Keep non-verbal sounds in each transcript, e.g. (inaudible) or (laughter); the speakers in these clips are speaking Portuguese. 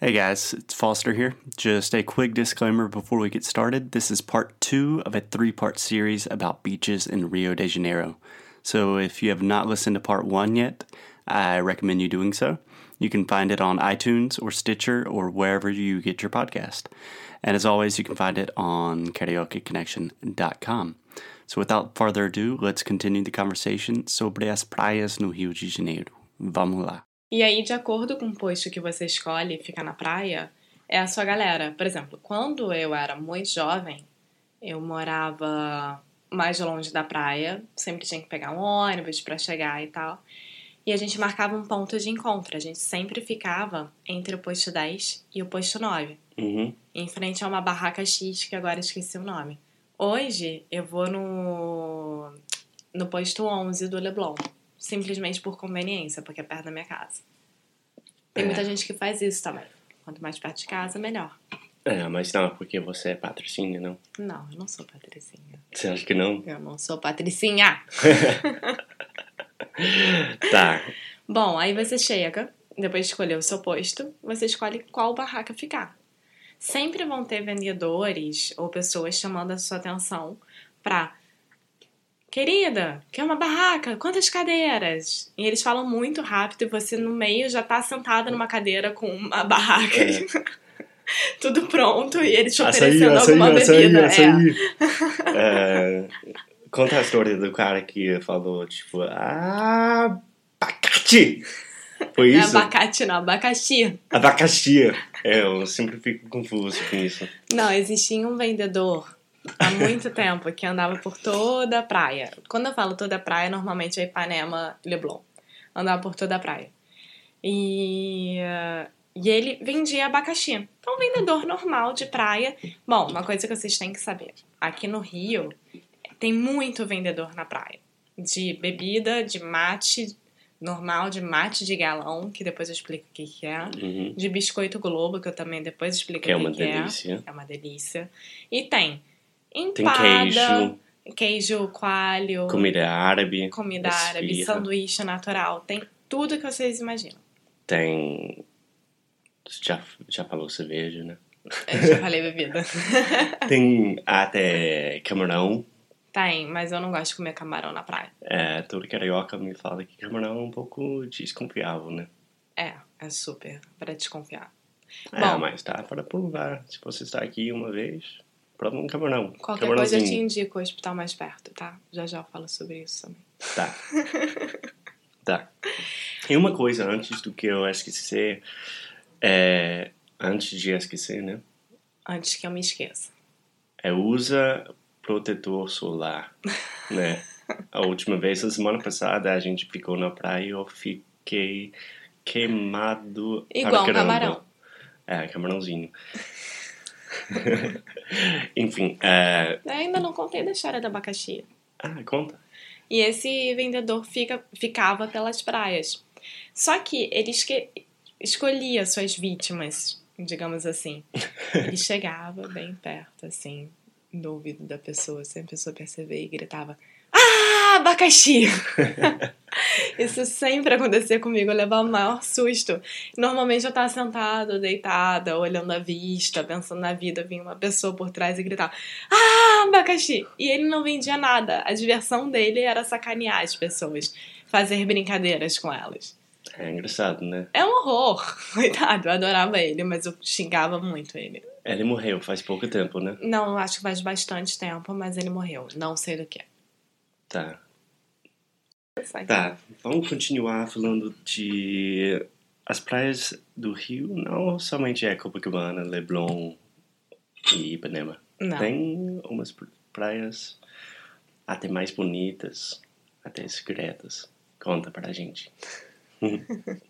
Hey guys, it's Foster here. Just a quick disclaimer before we get started. This is part two of a three part series about beaches in Rio de Janeiro. So if you have not listened to part one yet, I recommend you doing so. You can find it on iTunes or Stitcher or wherever you get your podcast. And as always, you can find it on karaokeconnection.com. So without further ado, let's continue the conversation sobre as praias no Rio de Janeiro. Vamos lá. E aí, de acordo com o posto que você escolhe ficar na praia, é a sua galera. Por exemplo, quando eu era muito jovem, eu morava mais longe da praia, sempre tinha que pegar um ônibus para chegar e tal. E a gente marcava um ponto de encontro. A gente sempre ficava entre o posto 10 e o posto 9. Uhum. Em frente a uma barraca X, que agora esqueci o nome. Hoje eu vou no, no posto 11 do Leblon. Simplesmente por conveniência, porque é perto da minha casa. Tem muita gente que faz isso também. Quanto mais perto de casa, melhor. É, mas não é porque você é patrocínio, não? Não, eu não sou patricinha. Você acha que não? Eu não sou patricinha. (laughs) Tá. Bom, aí você chega, depois de escolher o seu posto, você escolhe qual barraca ficar. Sempre vão ter vendedores ou pessoas chamando a sua atenção pra Querida, quer uma barraca? Quantas cadeiras? E eles falam muito rápido e você no meio já tá sentada numa cadeira com uma barraca. (laughs) Tudo pronto e eles te oferecendo alguma bebida. é. É, conta a história do cara que falou, tipo, ah, abacate! Foi Não é isso? abacate, não, abacaxi. Abacaxi. É, eu sempre fico confuso com isso. Não, existia um vendedor há muito tempo que andava por toda a praia. Quando eu falo toda a praia, normalmente é Ipanema e Leblon. Andava por toda a praia. E, e ele vendia abacaxi. Então, um vendedor normal de praia. Bom, uma coisa que vocês têm que saber: aqui no Rio tem muito vendedor na praia. De bebida, de mate normal, de mate de galão, que depois eu explico o que, que é. Uhum. De biscoito Globo, que eu também depois explico Que é o que, uma que é. delícia. É uma delícia. E tem Tem empada, queijo, queijo coalho, comida árabe. comida árabe, esfirra. sanduíche natural. Tem tudo que vocês imaginam. Tem. Já, já falou cerveja, né? Eu já falei bebida. (laughs) Tem até camarão. tem, mas eu não gosto de comer camarão na praia. É, todo carioca me fala que camarão é um pouco desconfiável, né? É, é super pra desconfiar. É, Bom. mas tá para provar. Se você está aqui uma vez, prova um camarão. Qualquer coisa eu te indico o hospital mais perto, tá? Já já eu falo sobre isso também. Tá. (laughs) tá. E uma coisa antes do que eu esquecer, é, antes de esquecer, né? Antes que eu me esqueça. É usa protetor solar, (laughs) né? A última vez, a semana passada, a gente ficou na praia e eu fiquei queimado Igual um para camarão. É, camarãozinho. (laughs) Enfim, é... Ainda não contei da história do abacaxi. Ah, conta. E esse vendedor fica, ficava pelas praias. Só que ele esque- escolhia suas vítimas, digamos assim. (laughs) Ele chegava bem perto, assim, do ouvido da pessoa, sem a pessoa perceber, e gritava: Ah, abacaxi! (laughs) (laughs) Isso sempre acontecia comigo, eu levava o maior susto. Normalmente eu tava sentada, deitada, olhando a vista, pensando na vida, vinha uma pessoa por trás e gritava: Ah, abacaxi! E ele não vendia nada. A diversão dele era sacanear as pessoas, fazer brincadeiras com elas. É engraçado, né? É um horror. (laughs) Coitado, eu adorava ele, mas eu xingava muito ele. Ele morreu faz pouco tempo, né? Não, eu acho que faz bastante tempo, mas ele morreu. Não sei do que. Tá. Tá, vamos continuar falando de as praias do Rio, não somente é Copacabana, Leblon e Ipanema. Não. Tem umas praias até mais bonitas, até secretas. Conta pra gente. (laughs)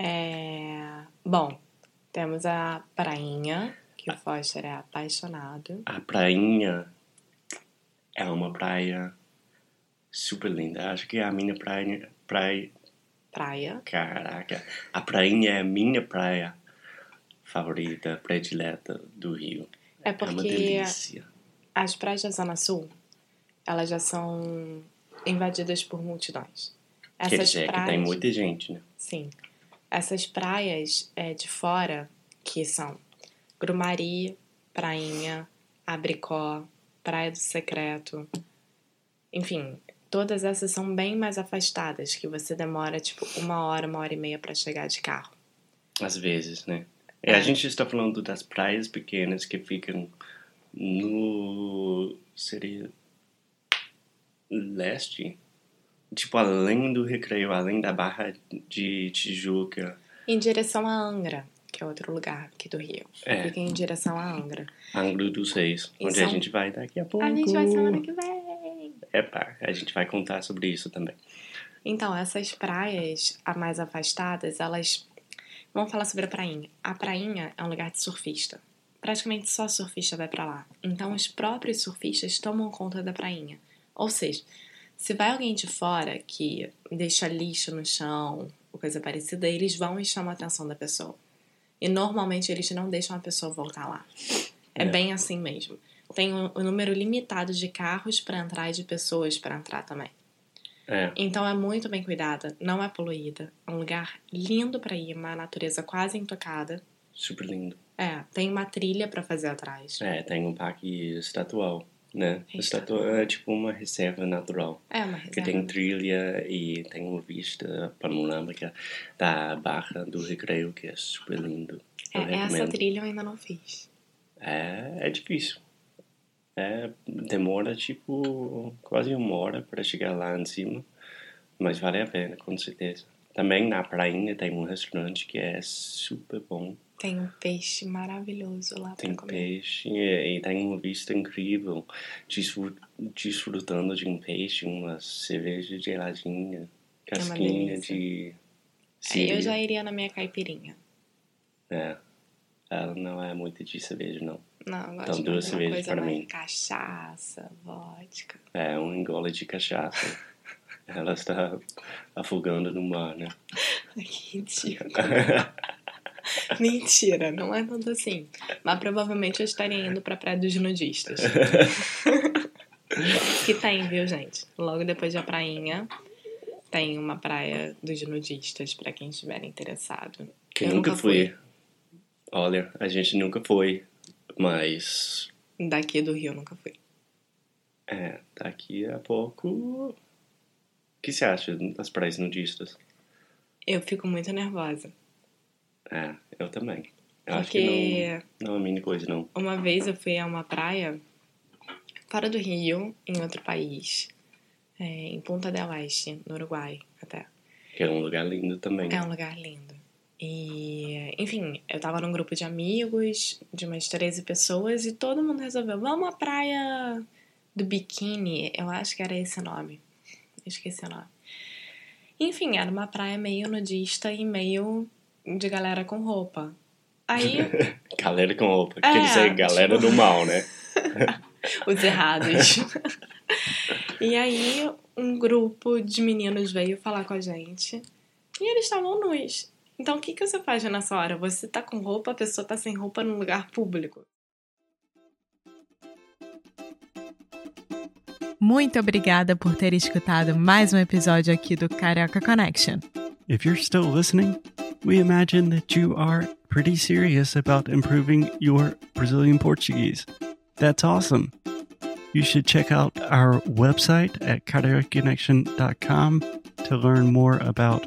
É... Bom, temos a prainha, que o Foster é apaixonado. A prainha é uma praia super linda. Acho que é a minha praia, praia. Praia. Caraca, a prainha é a minha praia favorita, predileta do Rio. É É uma porque delícia. as praias da Zona Sul, elas já são invadidas por multidões. Quer Essas dizer praias, que tem muita gente, né? Sim. Essas praias é, de fora, que são Grumari, Prainha, Abricó, Praia do Secreto, enfim, todas essas são bem mais afastadas, que você demora tipo uma hora, uma hora e meia para chegar de carro. Às vezes, né? É, É. A gente está falando das praias pequenas que ficam no. seria. leste? Tipo, além do recreio, além da Barra de Tijuca. Em direção a Angra, que é outro lugar aqui do Rio. É. Fica em direção a Angra. Angra dos Reis, onde a são- gente vai daqui a pouco. A gente vai semana que vem. É pá, a gente vai contar sobre isso também. Então, essas praias a mais afastadas, elas. Vamos falar sobre a prainha. A prainha é um lugar de surfista. Praticamente só surfista vai pra lá. Então, os próprios surfistas tomam conta da prainha. Ou seja, se vai alguém de fora que deixa lixo no chão, ou coisa parecida, eles vão e chamam a atenção da pessoa. E normalmente eles não deixam a pessoa voltar lá. É, É. bem assim mesmo. Tem um, um número limitado de carros para entrar e de pessoas para entrar também. É, Então é muito bem cuidada, não é poluída. É um lugar lindo pra ir, uma natureza quase intocada. super lindo. É, tem uma trilha pra fazer atrás. É, tem um parque estatual, né? É Estatua é tipo uma reserva natural. É uma Que reserva. tem trilha e tem uma vista panorâmica da Barra do Recreio, que é super lindo. É, essa trilha eu ainda não fiz. É, é difícil. É, demora tipo quase uma hora para chegar lá em cima, mas vale a pena, com certeza. Também na prainha tem um restaurante que é super bom. Tem um peixe maravilhoso lá Tem peixe e, e tem uma vista incrível. Desfru- Desfrutando de um peixe, uma cerveja geladinha, casquinha delícia. de síria. eu já iria na minha caipirinha. É, ela não é muito de cerveja, não. Não, gosto Então, duas cervejas para mim. cachaça, vodka. É um engole de cachaça. (laughs) Ela está afogando no mar, né? Que ridículo. (laughs) Mentira, não é tanto assim. Mas provavelmente eu estaria indo pra Praia dos Nudistas. (laughs) que tem, viu, gente? Logo depois da prainha, tem uma praia dos nudistas, pra quem estiver interessado. Que Eu nunca nunca fui. Olha, a gente nunca foi, mas Daqui do Rio eu nunca fui. é, daqui a pouco. O que você acha das praias nudistas? Eu fico muito nervosa. É, eu também. Eu acho Porque que não, não é a minha coisa, não. uma vez eu fui a uma praia fora do Rio, em outro país. é, em Punta del Este, no Uruguai, até. Que é um lugar lindo também. É um lugar lindo. E, enfim, eu tava num grupo de amigos, de umas 13 pessoas, e todo mundo resolveu, vamos à praia do biquíni. Eu acho que era esse nome. Esqueci o nome. Enfim, era uma praia meio nudista e meio de galera com roupa. Aí, (laughs) Galera com roupa. É, Quer dizer, galera tipo- do mal, né? (laughs) os errados. (laughs) e aí, um grupo de meninos veio falar com a gente e eles estavam nus. Então, o que, que você faz nessa hora? Você tá com roupa, a pessoa tá sem roupa num lugar público. Muito obrigada por ter escutado mais um episódio aqui do Carioca Connection. If you're still listening, we imagine that you are pretty serious about improving your Brazilian Portuguese. That's awesome. You should check out our website at cariocaconnection.com to learn more about